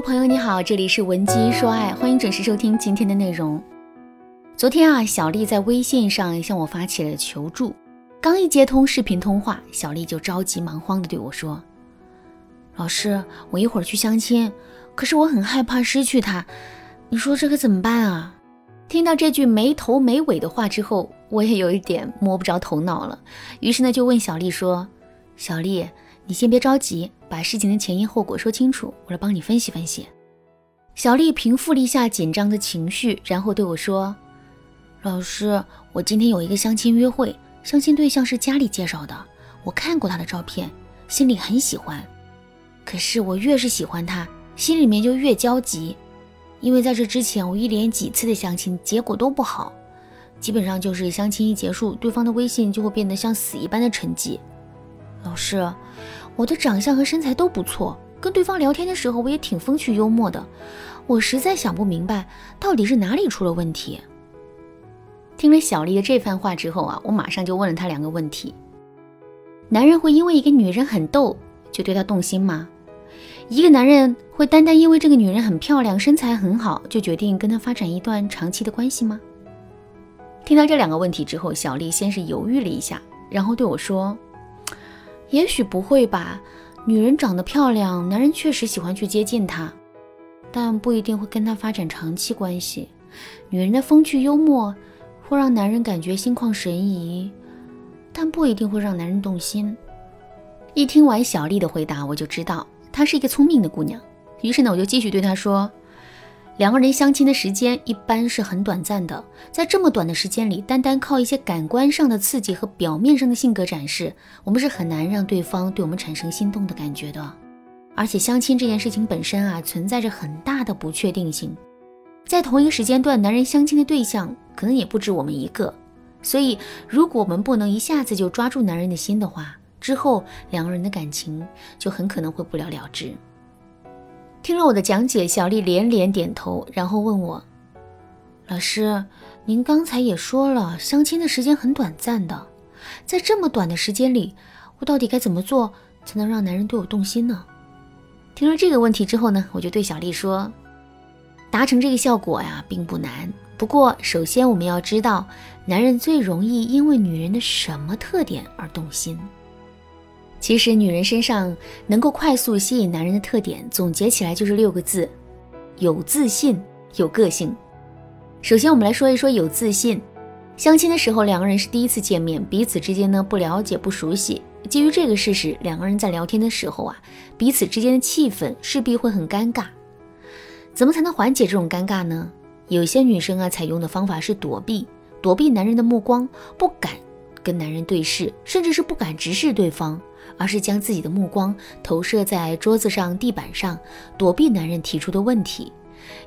朋友你好，这里是文姬说爱，欢迎准时收听今天的内容。昨天啊，小丽在微信上向我发起了求助，刚一接通视频通话，小丽就着急忙慌地对我说：“老师，我一会儿去相亲，可是我很害怕失去他，你说这可怎么办啊？”听到这句没头没尾的话之后，我也有一点摸不着头脑了，于是呢就问小丽说：“小丽。”你先别着急，把事情的前因后果说清楚，我来帮你分析分析。小丽平复了一下紧张的情绪，然后对我说：“老师，我今天有一个相亲约会，相亲对象是家里介绍的，我看过他的照片，心里很喜欢。可是我越是喜欢他，心里面就越焦急，因为在这之前我一连几次的相亲结果都不好，基本上就是相亲一结束，对方的微信就会变得像死一般的沉寂。老师。”我的长相和身材都不错，跟对方聊天的时候我也挺风趣幽默的。我实在想不明白，到底是哪里出了问题。听了小丽的这番话之后啊，我马上就问了她两个问题：男人会因为一个女人很逗就对她动心吗？一个男人会单单因为这个女人很漂亮、身材很好就决定跟她发展一段长期的关系吗？听到这两个问题之后，小丽先是犹豫了一下，然后对我说。也许不会吧，女人长得漂亮，男人确实喜欢去接近她，但不一定会跟她发展长期关系。女人的风趣幽默会让男人感觉心旷神怡，但不一定会让男人动心。一听完小丽的回答，我就知道她是一个聪明的姑娘。于是呢，我就继续对她说。两个人相亲的时间一般是很短暂的，在这么短的时间里，单单靠一些感官上的刺激和表面上的性格展示，我们是很难让对方对我们产生心动的感觉的。而且相亲这件事情本身啊，存在着很大的不确定性，在同一个时间段，男人相亲的对象可能也不止我们一个。所以，如果我们不能一下子就抓住男人的心的话，之后两个人的感情就很可能会不了了之。听了我的讲解，小丽连连点头，然后问我：“老师，您刚才也说了，相亲的时间很短暂的，在这么短的时间里，我到底该怎么做才能让男人对我动心呢？”听了这个问题之后呢，我就对小丽说：“达成这个效果呀，并不难。不过，首先我们要知道，男人最容易因为女人的什么特点而动心。”其实，女人身上能够快速吸引男人的特点，总结起来就是六个字：有自信、有个性。首先，我们来说一说有自信。相亲的时候，两个人是第一次见面，彼此之间呢不了解、不熟悉。基于这个事实，两个人在聊天的时候啊，彼此之间的气氛势必会很尴尬。怎么才能缓解这种尴尬呢？有些女生啊，采用的方法是躲避，躲避男人的目光，不敢跟男人对视，甚至是不敢直视对方。而是将自己的目光投射在桌子上、地板上，躲避男人提出的问题，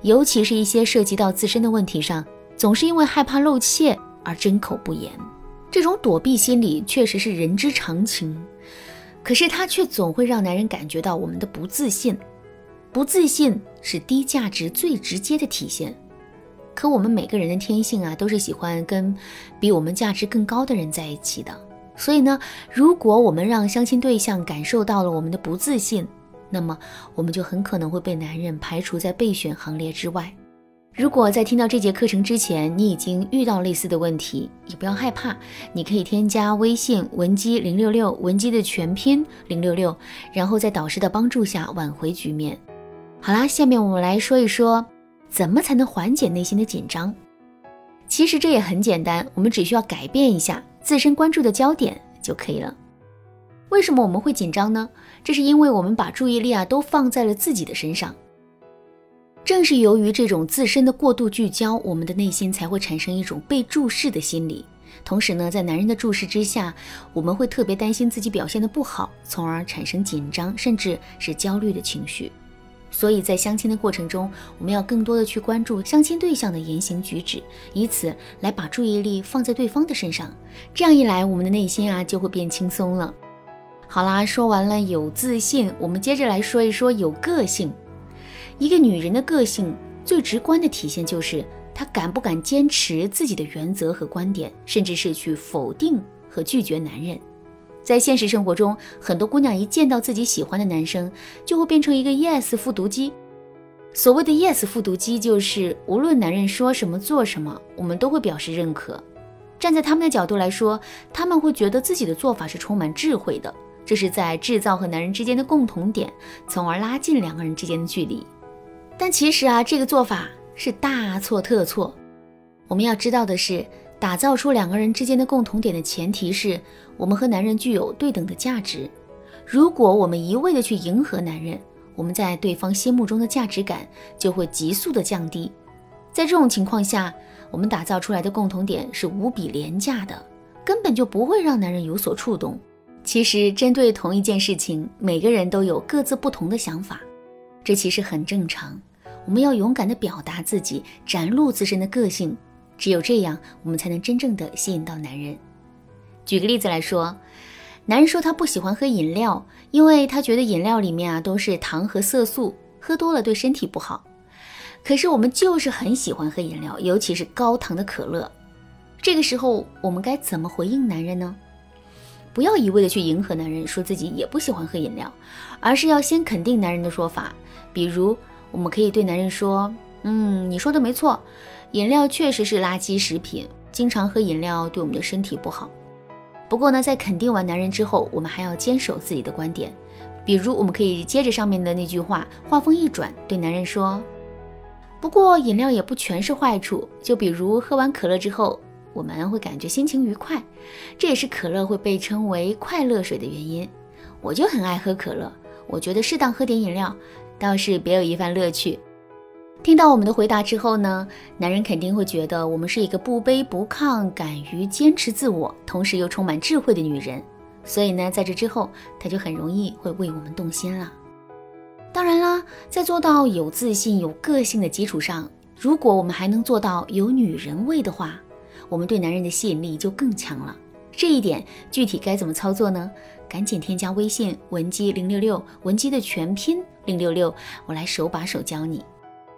尤其是一些涉及到自身的问题上，总是因为害怕露怯而缄口不言。这种躲避心理确实是人之常情，可是它却总会让男人感觉到我们的不自信。不自信是低价值最直接的体现。可我们每个人的天性啊，都是喜欢跟比我们价值更高的人在一起的。所以呢，如果我们让相亲对象感受到了我们的不自信，那么我们就很可能会被男人排除在备选行列之外。如果在听到这节课程之前，你已经遇到类似的问题，也不要害怕，你可以添加微信文姬零六六，文姬的全拼零六六，然后在导师的帮助下挽回局面。好啦，下面我们来说一说，怎么才能缓解内心的紧张。其实这也很简单，我们只需要改变一下。自身关注的焦点就可以了。为什么我们会紧张呢？这是因为我们把注意力啊都放在了自己的身上。正是由于这种自身的过度聚焦，我们的内心才会产生一种被注视的心理。同时呢，在男人的注视之下，我们会特别担心自己表现的不好，从而产生紧张甚至是焦虑的情绪。所以在相亲的过程中，我们要更多的去关注相亲对象的言行举止，以此来把注意力放在对方的身上。这样一来，我们的内心啊就会变轻松了。好啦，说完了有自信，我们接着来说一说有个性。一个女人的个性最直观的体现就是她敢不敢坚持自己的原则和观点，甚至是去否定和拒绝男人。在现实生活中，很多姑娘一见到自己喜欢的男生，就会变成一个 yes 复读机，所谓的 yes 复读机，就是无论男人说什么做什么，我们都会表示认可。站在他们的角度来说，他们会觉得自己的做法是充满智慧的，这是在制造和男人之间的共同点，从而拉近两个人之间的距离。但其实啊，这个做法是大错特错。我们要知道的是，打造出两个人之间的共同点的前提是我们和男人具有对等的价值。如果我们一味的去迎合男人，我们在对方心目中的价值感就会急速的降低。在这种情况下，我们打造出来的共同点是无比廉价的，根本就不会让男人有所触动。其实，针对同一件事情，每个人都有各自不同的想法，这其实很正常。我们要勇敢地表达自己，展露自身的个性，只有这样，我们才能真正的吸引到男人。举个例子来说，男人说他不喜欢喝饮料，因为他觉得饮料里面啊都是糖和色素，喝多了对身体不好。可是我们就是很喜欢喝饮料，尤其是高糖的可乐。这个时候我们该怎么回应男人呢？不要一味的去迎合男人，说自己也不喜欢喝饮料，而是要先肯定男人的说法。比如，我们可以对男人说：“嗯，你说的没错，饮料确实是垃圾食品，经常喝饮料对我们的身体不好。”不过呢，在肯定完男人之后，我们还要坚守自己的观点。比如，我们可以接着上面的那句话，话锋一转，对男人说。不过饮料也不全是坏处，就比如喝完可乐之后，我们会感觉心情愉快，这也是可乐会被称为快乐水的原因。我就很爱喝可乐，我觉得适当喝点饮料倒是别有一番乐趣。听到我们的回答之后呢，男人肯定会觉得我们是一个不卑不亢、敢于坚持自我，同时又充满智慧的女人，所以呢，在这之后他就很容易会为我们动心了。当然啦，在做到有自信、有个性的基础上，如果我们还能做到有女人味的话，我们对男人的吸引力就更强了。这一点具体该怎么操作呢？赶紧添加微信文姬零六六，文姬的全拼零六六，我来手把手教你。